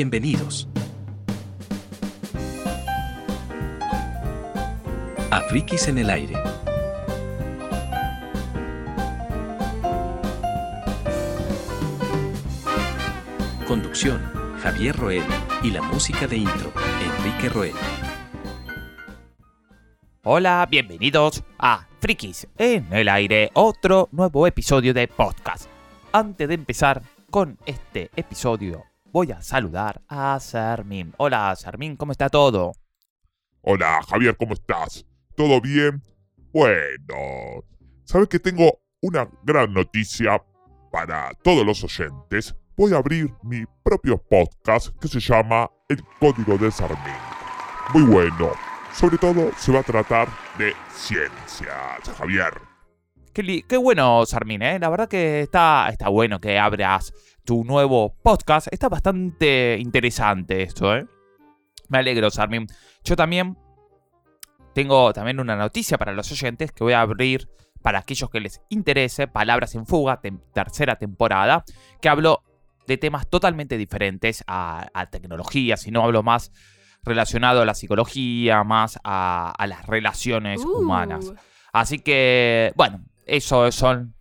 Bienvenidos. A Frikis en el aire. Conducción, Javier Roel y la música de intro, Enrique Roel. Hola, bienvenidos a Frikis en el aire, otro nuevo episodio de podcast. Antes de empezar con este episodio, voy a saludar a Sarmin. Hola, Sarmin, ¿cómo está todo? Hola, Javier, ¿cómo estás? ¿Todo bien? Bueno, sabes que tengo una gran noticia para todos los oyentes. Voy a abrir mi propio podcast que se llama El Código de Sarmin. Muy bueno. Sobre todo se va a tratar de ciencias, Javier. Qué, bueno, Sarmin, ¿eh? La verdad que está, está bueno que abras tu nuevo podcast. Está bastante interesante esto, ¿eh? Me alegro, Sarmin. Yo también tengo también una noticia para los oyentes que voy a abrir para aquellos que les interese Palabras en Fuga, tem- tercera temporada, que hablo de temas totalmente diferentes a, a tecnología, si no hablo más relacionado a la psicología, más a, a las relaciones Uh. humanas. Así que, bueno, eso son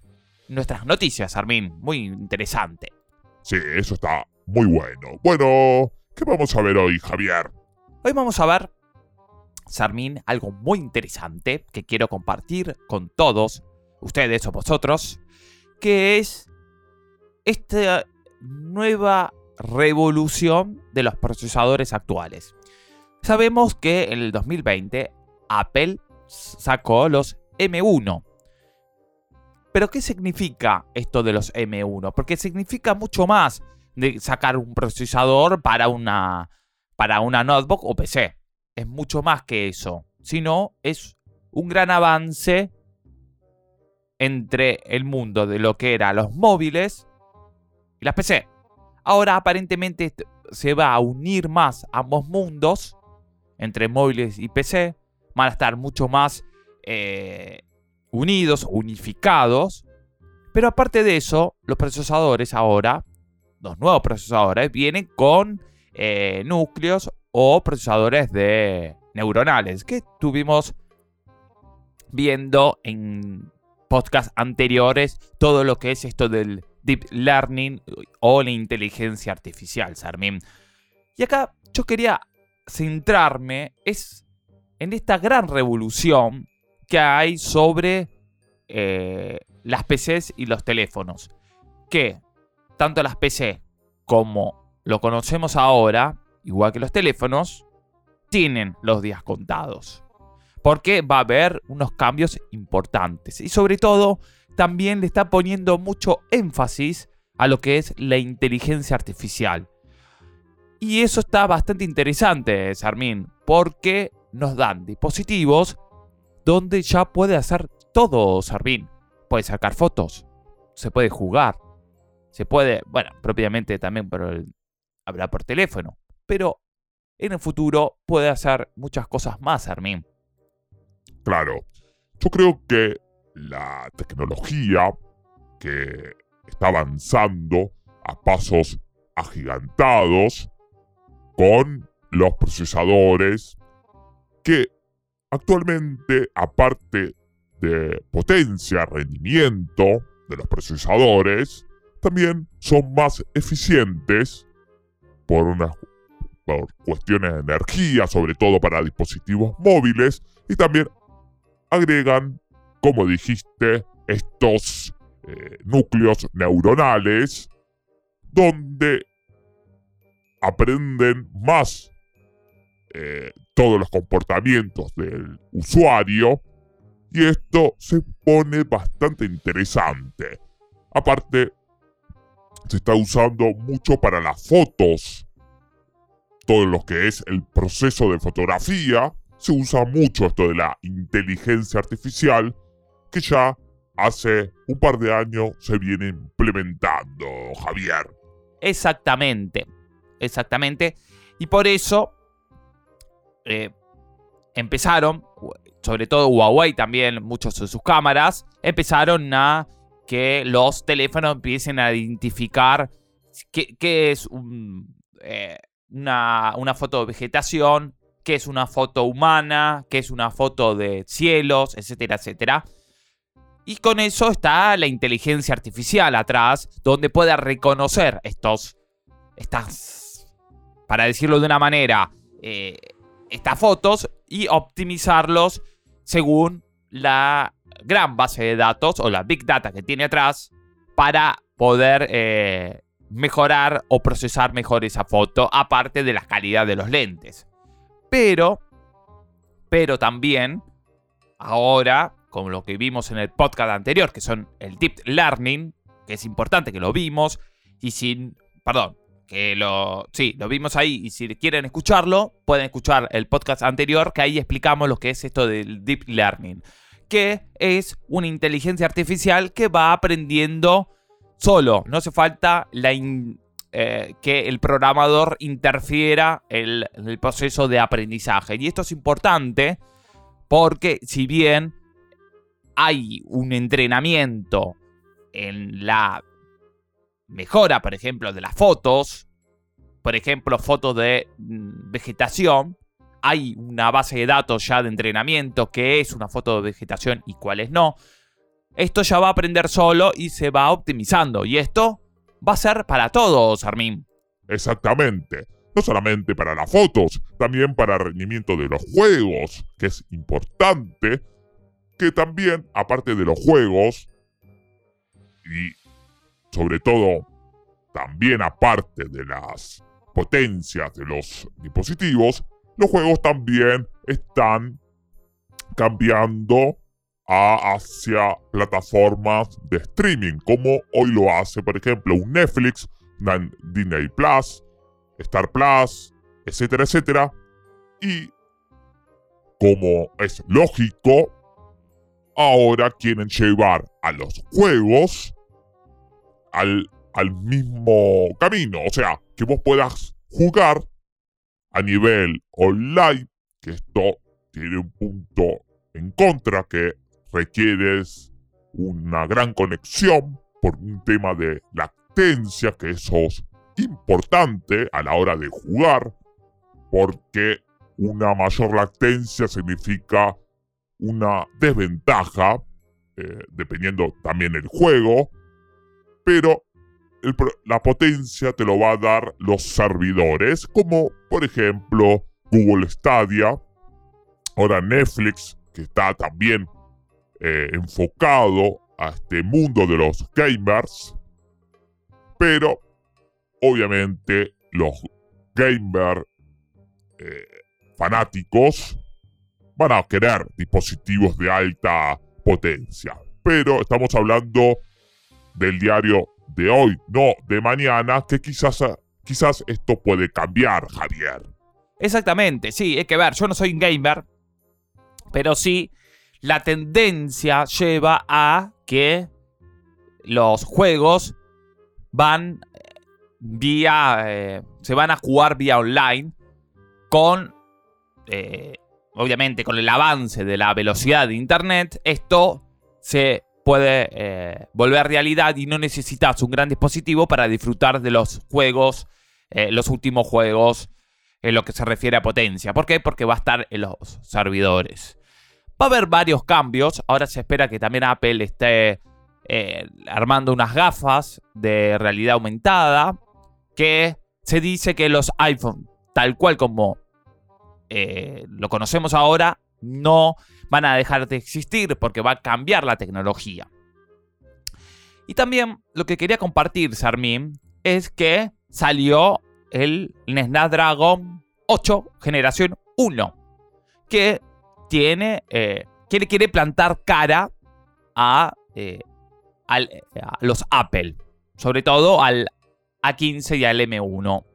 nuestras noticias, Armin. Muy interesante. Sí, eso está muy bueno. Bueno, ¿qué vamos a ver hoy, Javier? Hoy vamos a ver, Sarmin, algo muy interesante que quiero compartir con todos ustedes o vosotros, que es esta nueva revolución de los procesadores actuales. Sabemos que en el 2020 Apple sacó los M1. Pero ¿qué significa esto de los M1? Porque significa mucho más de sacar un procesador para una para una notebook o PC. Es mucho más que eso. Sino es un gran avance entre el mundo de lo que eran los móviles y las PC. Ahora aparentemente se va a unir más ambos mundos, entre móviles y PC. Van a estar mucho más eh, unidos, unificados. Pero aparte de eso, los procesadores ahora, los nuevos procesadores, vienen con eh, núcleos o procesadores de neuronales que estuvimos viendo en podcasts anteriores todo lo que es esto del deep learning o la inteligencia artificial, Sarmin. Y acá yo quería centrarme es en esta gran revolución que hay sobre eh, las PCs y los teléfonos. Que tanto las PC como lo conocemos ahora, igual que los teléfonos, tienen los días contados. Porque va a haber unos cambios importantes. Y sobre todo, también le está poniendo mucho énfasis a lo que es la inteligencia artificial. Y eso está bastante interesante, Sarmin, porque nos dan dispositivos donde ya puede hacer todo, Sarmin. Puede sacar fotos, se puede jugar, se puede, bueno, propiamente también el, hablar por teléfono, pero en el futuro puede hacer muchas cosas más, Armin. Claro, yo creo que la tecnología que está avanzando a pasos agigantados con los procesadores que actualmente, aparte de potencia, rendimiento de los procesadores, también son más eficientes por unas por cuestiones de energía, sobre todo para dispositivos móviles, y también agregan, como dijiste, estos eh, núcleos neuronales donde aprenden más eh, todos los comportamientos del usuario y esto se pone bastante interesante. Aparte, se está usando mucho para las fotos. Todo lo que es el proceso de fotografía, se usa mucho esto de la inteligencia artificial que ya hace un par de años se viene implementando, Javier. Exactamente, exactamente. Y por eso eh, empezaron, sobre todo Huawei también, muchos de sus cámaras, empezaron a que los teléfonos empiecen a identificar qué, es eh, una, una foto de vegetación, qué es una foto humana, qué es una foto de cielos, etcétera, etcétera. Y con eso está la inteligencia artificial atrás, donde puede reconocer estos, estas, para decirlo de una manera, eh, estas fotos y optimizarlos según la gran base de datos o la big data que tiene atrás para poder eh, mejorar o procesar mejor esa foto, aparte de la calidad de los lentes. Pero, pero también, ahora, como lo que vimos en el podcast anterior, que son el deep learning, que es importante que lo vimos, y sin, perdón, que lo, sí, lo vimos ahí, y si quieren escucharlo, pueden escuchar el podcast anterior, que ahí explicamos lo que es esto del deep learning, que es una inteligencia artificial que va aprendiendo solo, no hace falta la eh, que el programador interfiera en el proceso de aprendizaje. Y esto es importante porque si bien hay un entrenamiento en la mejora, por ejemplo, de las fotos, por ejemplo, fotos de mm, vegetación, hay una base de datos ya de entrenamiento que es una foto de vegetación y cuáles no esto ya va a aprender solo y se va optimizando. Y esto va a ser para todos, Armin. Exactamente. No solamente para las fotos, también para el rendimiento de los juegos, que es importante que también, aparte de los juegos, sobre todo también aparte de las potencias de los dispositivos, los juegos también están cambiando hacia plataformas de streaming, como hoy lo hace, por ejemplo, un Netflix, un Disney Plus, Star Plus, etcétera, etcétera. Y como es lógico, ahora quieren llevar a los juegos al, al mismo camino. O sea, que vos puedas jugar a nivel online, que esto tiene un punto en contra que requieres una gran conexión por un tema de latencia, que eso es importante a la hora de jugar, porque una mayor latencia significa una desventaja, eh, dependiendo también el juego, pero la potencia te lo va a dar los servidores, como por ejemplo Google Stadia, ahora Netflix, que está también eh, enfocado a este mundo de los gamers, pero obviamente los gamers eh, fanáticos van a querer dispositivos de alta potencia. Pero estamos hablando del diario de hoy, no de mañana, que quizás, quizás esto puede cambiar, Javier. Exactamente, sí, hay que ver, yo no soy un gamer, pero sí la tendencia lleva a que los juegos van eh, vía. Eh, se van a jugar vía online. Con. Eh, obviamente, con el avance de la velocidad de internet. Esto se puede volver realidad y no necesitas un gran dispositivo para disfrutar de los juegos. los últimos juegos. En lo que se refiere a potencia. ¿Por qué? Porque va a estar en los servidores. Va a haber varios cambios. Ahora se espera que también Apple esté eh, armando unas gafas de realidad aumentada. Que se dice que los iPhone, tal cual como eh, lo conocemos ahora, no van a dejar de existir porque va a cambiar la tecnología. Y también lo que quería compartir, Sarmin, es que salió el Snapdragon 8 generación 1, que tiene, eh, quiere, quiere, plantar cara a, eh, a, los Apple, sobre todo al A15 y al M1.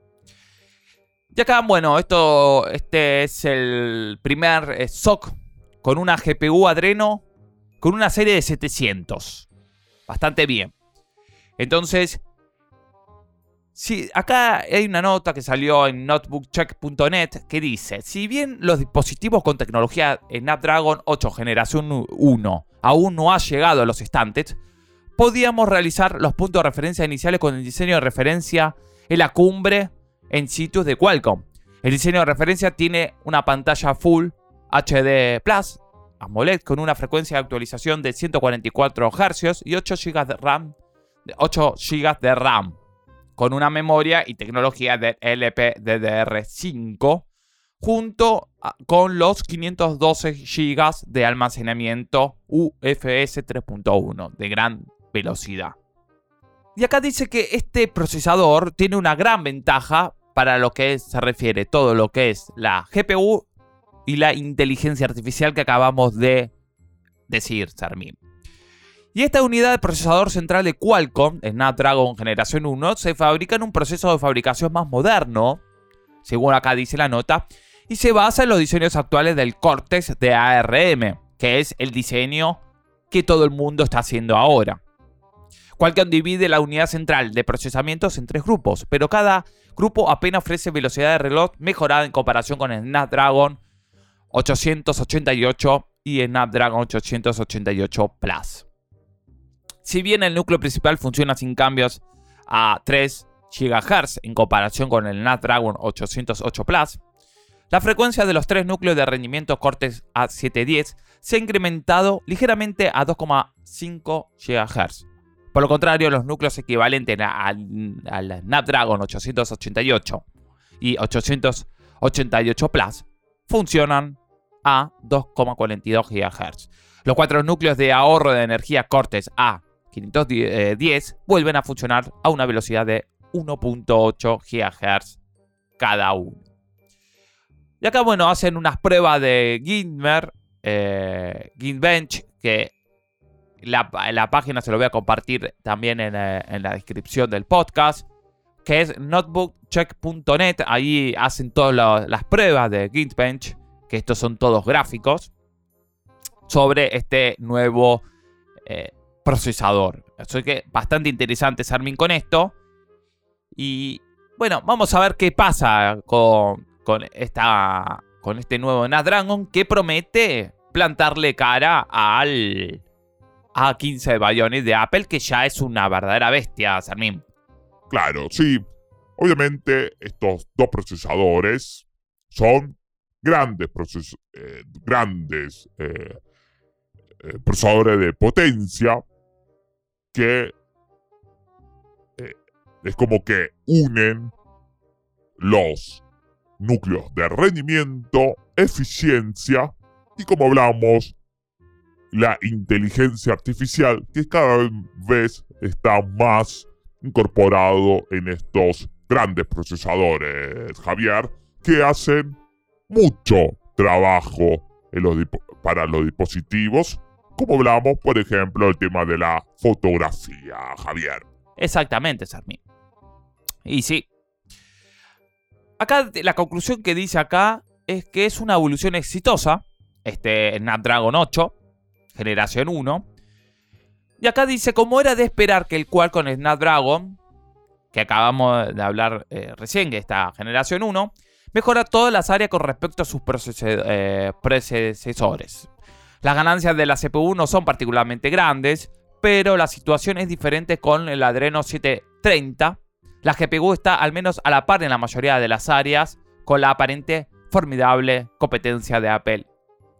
Y acá, bueno, esto, este es el primer eh, SOC con una GPU Adreno con una serie de 700. Bastante bien. Entonces, Sí, acá hay una nota que salió en notebookcheck.net que dice, si bien los dispositivos con tecnología Snapdragon 8 generación 1 aún no ha llegado a los estantes, podíamos realizar los puntos de referencia iniciales con el diseño de referencia en la cumbre en sitios de Qualcomm. El diseño de referencia tiene una pantalla Full HD Plus AMOLED con una frecuencia de actualización de 144 Hz y 8 GB de RAM, 8 GB de RAM con una memoria y tecnología de LPDDR5 junto con los 512 GB de almacenamiento UFS 3.1 de gran velocidad. Y acá dice que este procesador tiene una gran ventaja para lo que se refiere todo lo que es la GPU y la inteligencia artificial que acabamos de decir, Sarmin. Y esta unidad de procesador central de Qualcomm, Snapdragon Generación 1, se fabrica en un proceso de fabricación más moderno, según acá dice la nota, y se basa en los diseños actuales del Cortex de ARM, que es el diseño que todo el mundo está haciendo ahora. Qualcomm divide la unidad central de procesamientos en tres grupos, pero cada grupo apenas ofrece velocidad de reloj mejorada en comparación con el Snapdragon 888 y Snapdragon 888 Plus. Si bien el núcleo principal funciona sin cambios a 3 GHz en comparación con el Snapdragon 808 Plus, la frecuencia de los tres núcleos de rendimiento Cortex A710 se ha incrementado ligeramente a 2,5 GHz. Por lo contrario, los núcleos equivalentes al Snapdragon 888 y 888 Plus funcionan a 2,42 GHz. Los cuatro núcleos de ahorro de energía Cortex A510 vuelven a funcionar a una velocidad de 1.8 GHz cada uno. Y acá, bueno, hacen unas pruebas de Gintmer, eh, Gintbench, que la, la, página se lo voy a compartir también en, eh, en la descripción del podcast, que es notebookcheck.net. Ahí hacen todas las pruebas de Gintbench que estos son todos gráficos, sobre este nuevo eh, procesador. Así que bastante interesante Sarmin con esto. Y bueno, vamos a ver qué pasa con, esta, con este nuevo Snapdragon que promete plantarle cara al A15 de Bionic de Apple, que ya es una verdadera bestia, Sarmin. Claro, sí. Obviamente estos dos procesadores son grandes, eh, grandes eh, eh, procesadores de potencia que es como que unen los núcleos de rendimiento, eficiencia y como hablamos, la inteligencia artificial que cada vez está más incorporado en estos grandes procesadores, Javier, que hacen mucho trabajo para los dispositivos, como hablamos, por ejemplo, el tema de la fotografía, Javier. Exactamente, Sarmi. Y sí. Acá la conclusión que dice acá es que es una evolución exitosa, este Snapdragon 8, generación 1. Y acá dice, como era de esperar que el cual con Snapdragon, que acabamos de hablar eh, recién, que esta generación 1, mejora todas las áreas con respecto a sus eh, predecesores. Las ganancias de la CPU no son particularmente grandes, pero la situación es diferente con el Adreno 730. La GPU está al menos a la par en la mayoría de las áreas con la aparente formidable competencia de Apple.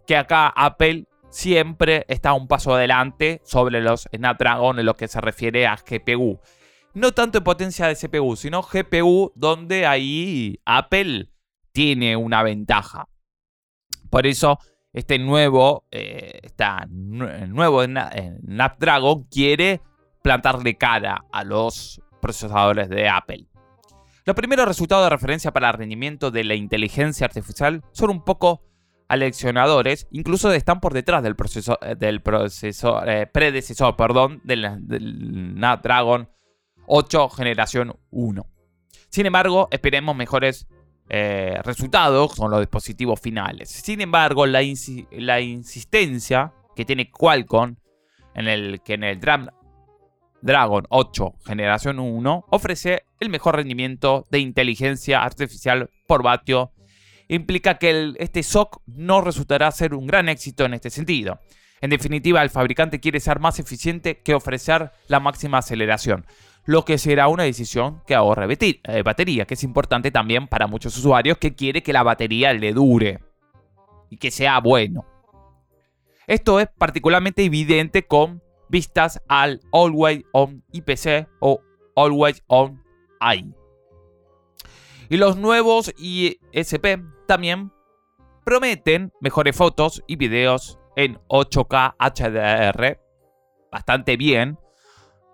Que acá Apple siempre está un paso adelante sobre los Snapdragon en lo que se refiere a GPU. No tanto en potencia de CPU, sino GPU donde ahí Apple tiene una ventaja. Por eso, este nuevo, eh, nuevo Snapdragon quiere plantarle cara a los procesadores de Apple. Los primeros resultados de referencia para el rendimiento de la inteligencia artificial son un poco aleccionadores, incluso están por detrás del, proceso, eh, del eh, predecesor perdón, del, del Snapdragon 8 generación 1. Sin embargo, esperemos mejores eh, resultados con los dispositivos finales. Sin embargo, la, insistencia que tiene Qualcomm en el que en el Dragon 8 generación 1 ofrece el mejor rendimiento de inteligencia artificial por vatio implica que este SOC no resultará ser un gran éxito en este sentido. En definitiva, el fabricante quiere ser más eficiente que ofrecer la máxima aceleración. Lo que será una decisión que ahorre eh, batería, que es importante también para muchos usuarios que quiere que la batería le dure y que sea bueno. Esto es particularmente evidente con vistas al Always On IPC o Always On AI. Y los nuevos ISP también prometen mejores fotos y videos en 8K HDR bastante bien.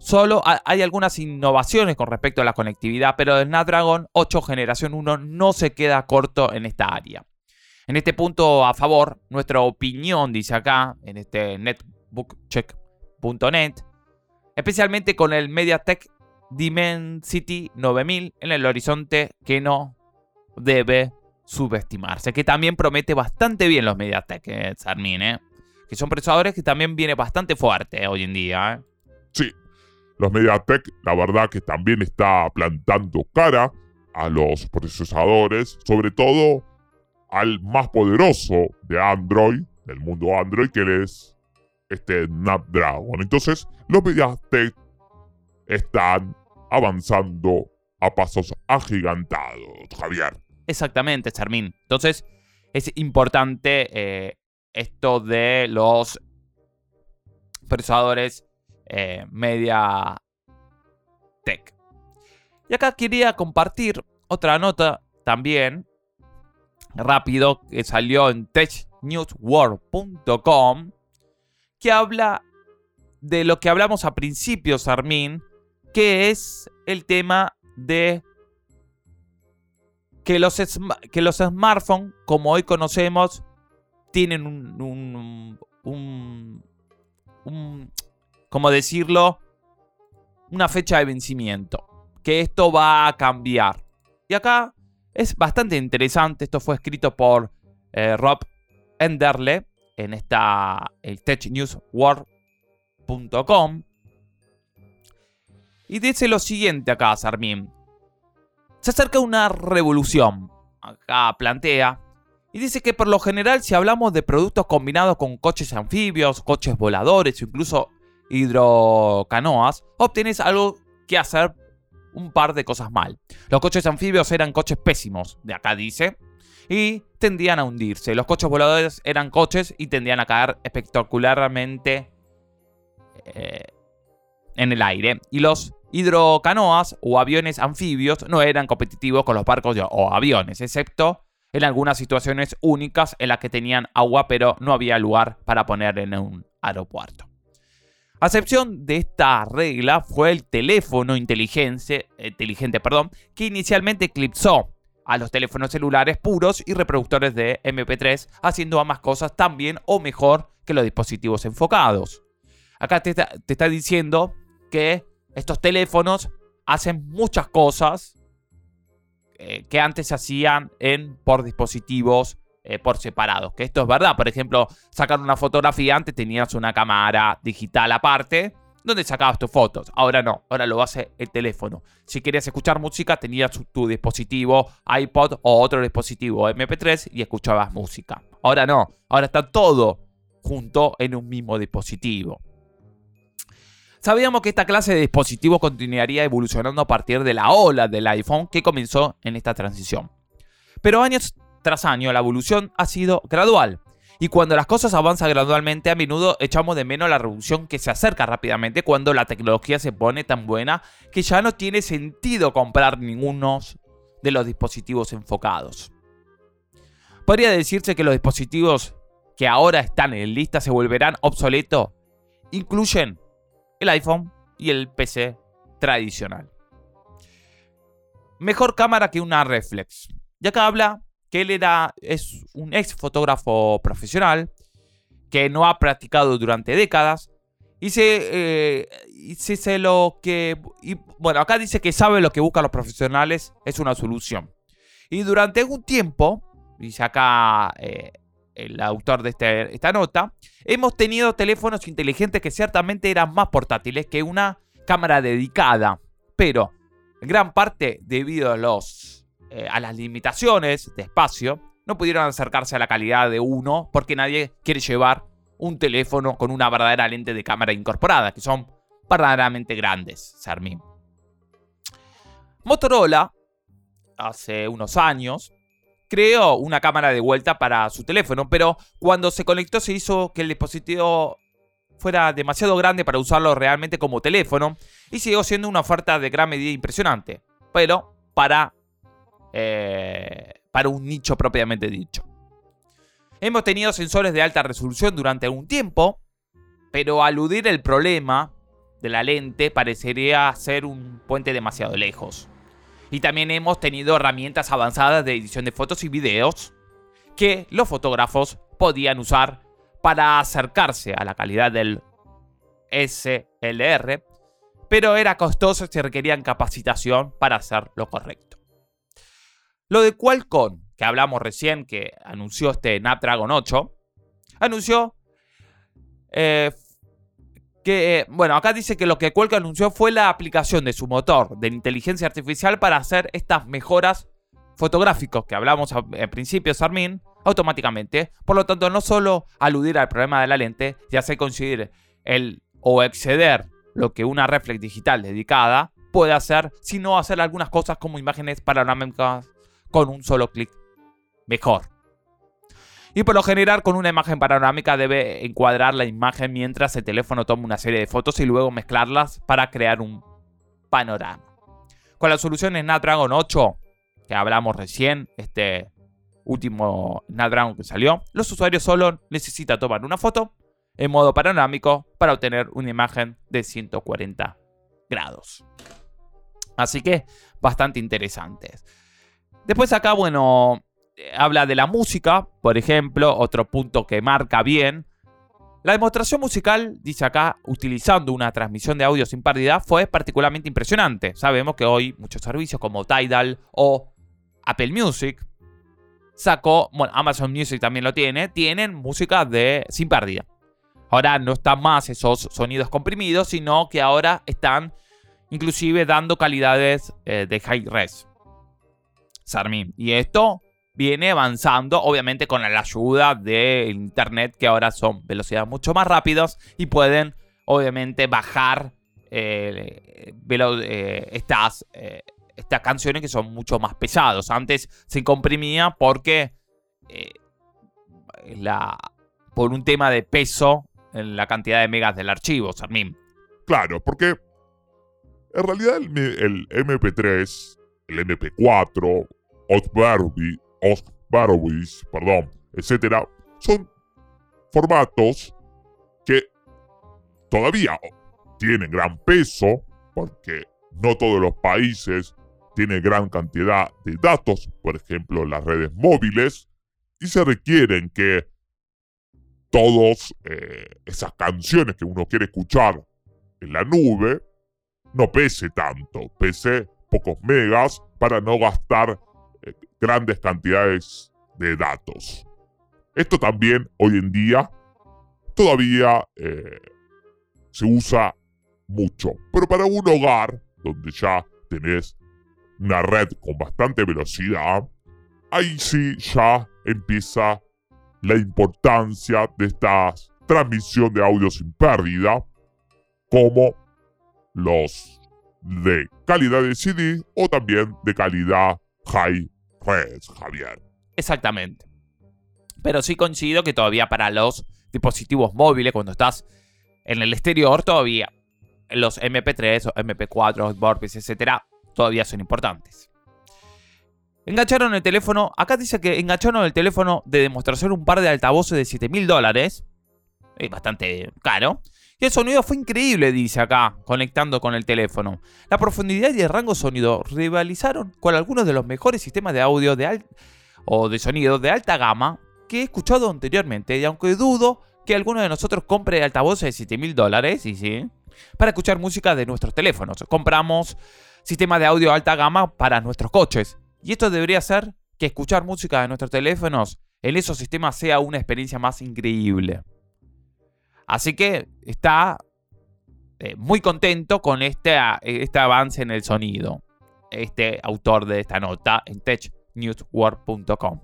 Solo hay algunas innovaciones con respecto a la conectividad, pero el Snapdragon 8 Generación 1 no se queda corto en esta área. En este punto a favor, nuestra opinión, dice acá, en este netbookcheck.net, especialmente con el MediaTek Dimensity 9000 en el horizonte que no debe subestimarse, que también promete bastante bien los MediaTek, eh, Sarmin, eh, que son procesadores que también viene bastante fuerte hoy en día. Eh. Sí, los MediaTek, la verdad que también está plantando cara a los procesadores, sobre todo al más poderoso de Android, del mundo Android, que es este Snapdragon. Entonces, los MediaTek están avanzando a pasos agigantados, Javier. Exactamente, Charmín. Entonces, es importante eh, esto de los procesadores eh, media tech. Y acá quería compartir otra nota también, rápido, que salió en technewsworld.com, que habla de lo que hablamos a principios, Armin, que es el tema de que los, que los smartphones, como hoy conocemos, tienen un, ¿cómo decirlo? Una fecha de vencimiento. Que esto va a cambiar. Y acá es bastante interesante. Esto fue escrito por eh, Rob Enderle en esta. Y dice lo siguiente acá, Sarmín. Se acerca una revolución. Acá plantea y dice que por lo general si hablamos de productos combinados con coches anfibios, coches voladores o incluso hidrocanoas, obtienes algo que hacer un par de cosas mal. Los coches anfibios eran coches pésimos, de acá dice, y tendían a hundirse. Los coches voladores eran coches y tendían a caer espectacularmente eh, en el aire. Y los hidrocanoas o aviones anfibios no eran competitivos con los barcos o aviones, excepto en algunas situaciones únicas en las que tenían agua pero no había lugar para poner en un aeropuerto. A excepción de esta regla fue el teléfono inteligente, inteligente perdón, que inicialmente eclipsó a los teléfonos celulares puros y reproductores de MP3, haciendo ambas cosas tan bien o mejor que los dispositivos enfocados. Acá te está diciendo que estos teléfonos hacen muchas cosas eh, que antes se hacían en, por dispositivos eh, por separados. Que esto es verdad. Por ejemplo, sacar una fotografía antes tenías una cámara digital aparte donde sacabas tus fotos. Ahora no, ahora lo hace el teléfono. Si querías escuchar música, tenías tu dispositivo iPod o otro dispositivo MP3 y escuchabas música. Ahora no, ahora está todo junto en un mismo dispositivo. Sabíamos que esta clase de dispositivo continuaría evolucionando a partir de la ola del iPhone que comenzó en esta transición. Pero años tras año la evolución ha sido gradual. Y cuando las cosas avanzan gradualmente, a menudo echamos de menos la revolución que se acerca rápidamente cuando la tecnología se pone tan buena que ya no tiene sentido comprar ninguno de los dispositivos enfocados. Podría decirse que los dispositivos que ahora están en lista se volverán obsoletos. Incluyen el iPhone y el PC tradicional. Mejor cámara que una reflex. Y acá habla que él era, es un ex fotógrafo profesional que no ha practicado durante décadas y se, eh, lo que... bueno, acá dice que sabe lo que buscan los profesionales es una solución. Y durante algún tiempo, dice acá eh, el autor de este, esta nota, hemos tenido teléfonos inteligentes que ciertamente eran más portátiles que una cámara dedicada, pero en gran parte debido a, los, eh, a las limitaciones de espacio, no pudieron acercarse a la calidad de uno porque nadie quiere llevar un teléfono con una verdadera lente de cámara incorporada, que son verdaderamente grandes, Sarmin. Motorola, hace unos años, creó una cámara de vuelta para su teléfono, pero cuando se conectó se hizo que el dispositivo fuera demasiado grande para usarlo realmente como teléfono y siguió siendo una oferta de gran medida impresionante, pero para, eh, para un nicho propiamente dicho. Hemos tenido sensores de alta resolución durante algún tiempo, pero aludir el problema de la lente parecería ser un puente demasiado lejos. Y también hemos tenido herramientas avanzadas de edición de fotos y videos que los fotógrafos podían usar para acercarse a la calidad del SLR, pero era costoso y se requerían capacitación para hacer lo correcto. Lo de Qualcomm, que hablamos recién, que anunció este Snapdragon 8, anunció eh, que, eh, bueno, acá dice que lo que Qualcomm anunció fue la aplicación de su motor de inteligencia artificial para hacer estas mejoras fotográficas que hablamos al principio, Sarmin, automáticamente. Por lo tanto, no solo aludir al problema de la lente y hacer coincidir el o exceder lo que una reflex digital dedicada puede hacer, sino hacer algunas cosas como imágenes panorámicas con un solo clic mejor. Y por lo general, con una imagen panorámica debe encuadrar la imagen mientras el teléfono toma una serie de fotos y luego mezclarlas para crear un panorama. Con la solución Snapdragon 8, que hablamos recién, este último Snapdragon que salió, los usuarios solo necesitan tomar una foto en modo panorámico para obtener una imagen de 140 grados. Así que bastante interesantes. Después acá, bueno, habla de la música, por ejemplo, otro punto que marca bien. La demostración musical, dice acá, utilizando una transmisión de audio sin pérdida, fue particularmente impresionante. Sabemos que hoy muchos servicios como Tidal o Apple Music sacó, bueno, Amazon Music también lo tiene, tienen música de sin pérdida. Ahora no están más esos sonidos comprimidos, sino que ahora están inclusive dando calidades eh, de high res. Sarmin. Y esto viene avanzando, obviamente con la ayuda del internet, que ahora son velocidades mucho más rápidas y pueden, obviamente, bajar eh, eh, estas, eh, estas canciones que son mucho más pesados. Antes se comprimía porque la, por un tema de peso en la cantidad de megas del archivo, Sarmin. Claro, porque en realidad el, el MP3, el MP4, Outbarby Barowitz, perdón, etcétera, son formatos que todavía tienen gran peso porque no todos los países tienen gran cantidad de datos, por ejemplo las redes móviles, y se requieren que todas eh, esas canciones que uno quiere escuchar en la nube no pese tanto, pese pocos megas para no gastar grandes cantidades de datos. Esto también hoy en día todavía eh, se usa mucho, pero para un hogar donde ya tenés una red con bastante velocidad, ahí sí ya empieza la importancia de esta transmisión de audio sin pérdida, como los de calidad de CD o también de calidad high pues, Javier. Exactamente. Pero sí coincido que todavía para los dispositivos móviles, cuando estás en el exterior, todavía los MP3 o MP4, Vorpis, etcétera, todavía son importantes. Engancharon el teléfono. Acá dice que engancharon el teléfono de demostración un par de altavoces de 7 mil dólares. Es bastante caro. Y el sonido fue increíble, dice acá, conectando con el teléfono. La profundidad y el rango sonido rivalizaron con algunos de los mejores sistemas de audio de o de sonido de alta gama que he escuchado anteriormente. Y aunque dudo que alguno de nosotros compre altavoces de 7 mil dólares, y sí, para escuchar música de nuestros teléfonos. Compramos sistemas de audio alta gama para nuestros coches. Y esto debería ser que escuchar música de nuestros teléfonos en esos sistemas sea una experiencia más increíble. Así que está eh, muy contento con este, este avance en el sonido. Este autor de esta nota en technewsworld.com.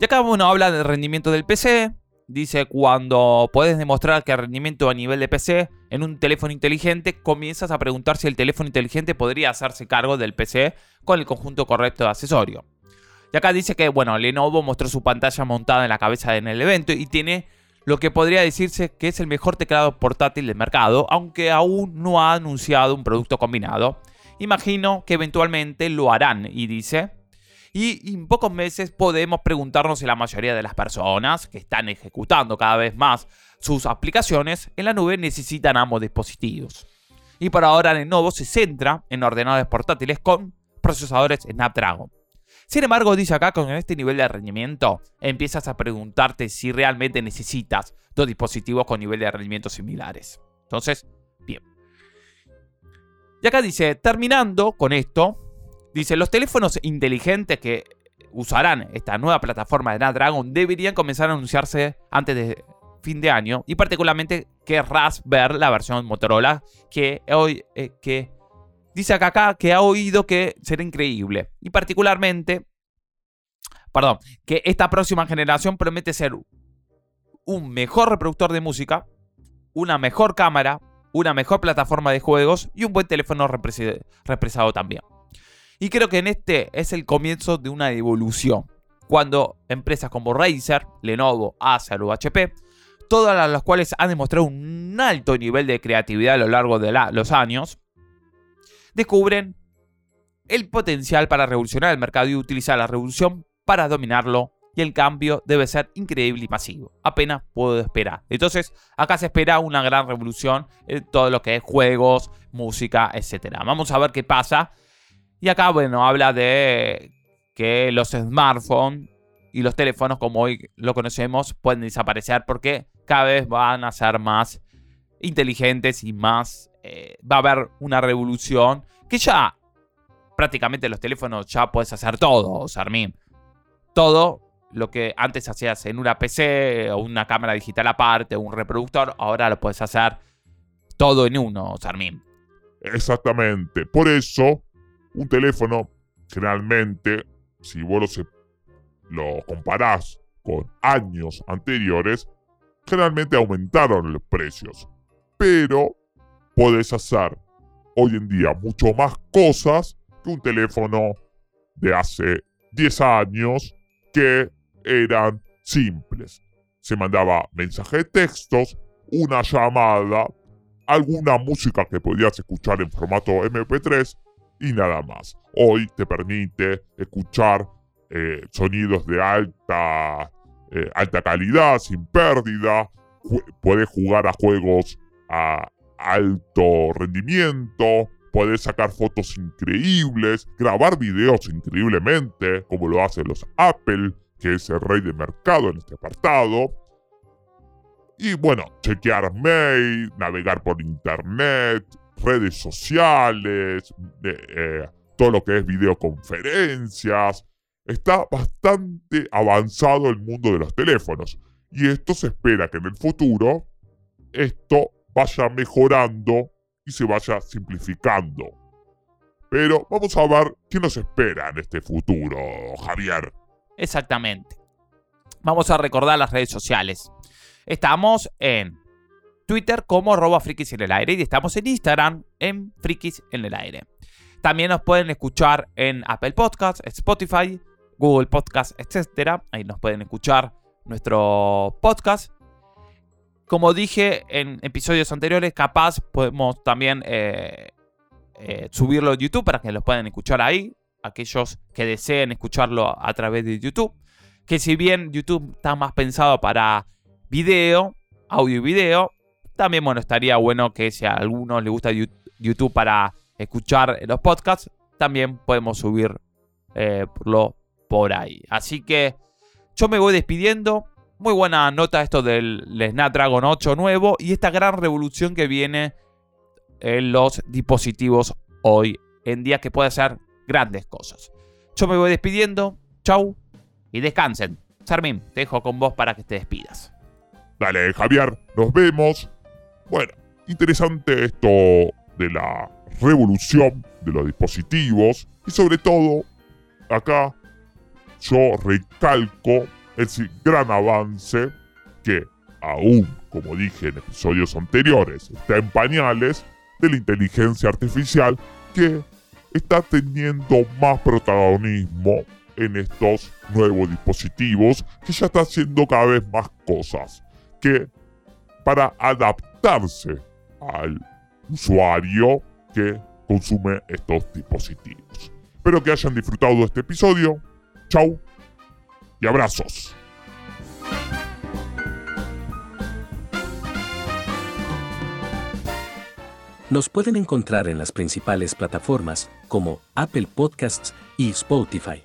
Y acá, bueno, habla del rendimiento del PC, dice cuando puedes demostrar que el rendimiento a nivel de PC en un teléfono inteligente, comienzas a preguntar si el teléfono inteligente podría hacerse cargo del PC con el conjunto correcto de accesorio. Y acá dice que, bueno, Lenovo mostró su pantalla montada en la cabeza en el evento y tiene lo que podría decirse que es el mejor teclado portátil del mercado, aunque aún no ha anunciado un producto combinado. Imagino que eventualmente lo harán y dice, y en pocos meses podemos preguntarnos si la mayoría de las personas que están ejecutando cada vez más sus aplicaciones en la nube necesitan ambos dispositivos. Y por ahora Lenovo se centra en ordenadores portátiles con procesadores Snapdragon. Sin embargo, dice acá, con este nivel de rendimiento, empiezas a preguntarte si realmente necesitas dos dispositivos con nivel de rendimiento similares. Entonces, bien. Y acá dice, terminando con esto, dice, los teléfonos inteligentes que usarán esta nueva plataforma de Snapdragon deberían comenzar a anunciarse antes de fin de año y particularmente querrás ver la versión Motorola que hoy eh, que dice acá, que ha oído que será increíble y particularmente perdón, que esta próxima generación promete ser un mejor reproductor de música, una mejor cámara, una mejor plataforma de juegos y un buen teléfono represado también. Y creo que en este es el comienzo de una evolución. Cuando empresas como Razer, Lenovo, Acer o HP, todas las cuales han demostrado un alto nivel de creatividad a lo largo de los años, descubren el potencial para revolucionar el mercado y utilizar la revolución para dominarlo y el cambio debe ser increíble y masivo. Apenas puedo esperar. Entonces, acá se espera una gran revolución en todo lo que es juegos, música, etc. Vamos a ver qué pasa. Y acá, bueno, habla de que los smartphones y los teléfonos como hoy lo conocemos pueden desaparecer porque cada vez van a ser más inteligentes y más... Eh, va a haber una revolución que ya prácticamente los teléfonos ya puedes hacer todo, Sarmin. Todo lo que antes hacías en una PC o una cámara digital aparte un reproductor, ahora lo puedes hacer todo en uno, Sarmín. Exactamente. Por eso, un teléfono, generalmente, si vos lo, lo comparás con años anteriores, generalmente aumentaron los precios. Pero podés hacer hoy en día mucho más cosas que un teléfono de hace 10 años que eran simples. Se mandaba mensaje de textos, una llamada, alguna música que podías escuchar en formato MP3 y nada más. Hoy te permite escuchar eh, sonidos de alta, eh, alta calidad, sin pérdida. puedes jugar a juegos a alto rendimiento. Puedes sacar fotos increíbles, grabar videos increíblemente, como lo hacen los Apple, que es el rey de mercado en este apartado. Y bueno, chequear mail, navegar por internet, redes sociales, eh, todo lo que es videoconferencias. Está bastante avanzado el mundo de los teléfonos. Y esto se espera que en el futuro esto vaya mejorando y se vaya simplificando. Pero vamos a ver qué nos espera en este futuro, Javier. Exactamente. Vamos a recordar las redes sociales. Estamos en Twitter como arroba frikis en el aire y estamos en Instagram en frikis en el aire. También nos pueden escuchar en Apple Podcasts, Spotify, Google Podcasts, etc. Ahí nos pueden escuchar nuestro podcast. Como dije en episodios anteriores, capaz podemos también eh, eh, subirlo a YouTube para que lo puedan escuchar ahí aquellos que deseen escucharlo a través de YouTube. Que si bien YouTube está más pensado para video, audio y video, también bueno, estaría bueno que si a algunos les gusta YouTube para escuchar los podcasts, también podemos subirlo eh, por ahí. Así que yo me voy despidiendo. Muy buena nota esto del Snapdragon 8 nuevo y esta gran revolución que viene en los dispositivos hoy en día que puede ser grandes cosas. Yo me voy despidiendo. Chau y descansen. Sarmin, te dejo con vos para que te despidas. Dale, Javier, nos vemos. Bueno, interesante esto de la revolución de los dispositivos y sobre todo acá yo recalco el gran avance que aún, como dije en episodios anteriores, está en pañales de la inteligencia artificial que está teniendo más protagonismo en estos nuevos dispositivos que ya está haciendo cada vez más cosas que para adaptarse al usuario que consume estos dispositivos. Espero que hayan disfrutado de este episodio. Chau y abrazos. Nos pueden encontrar en las principales plataformas como Apple Podcasts y Spotify.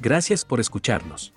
Gracias por escucharnos.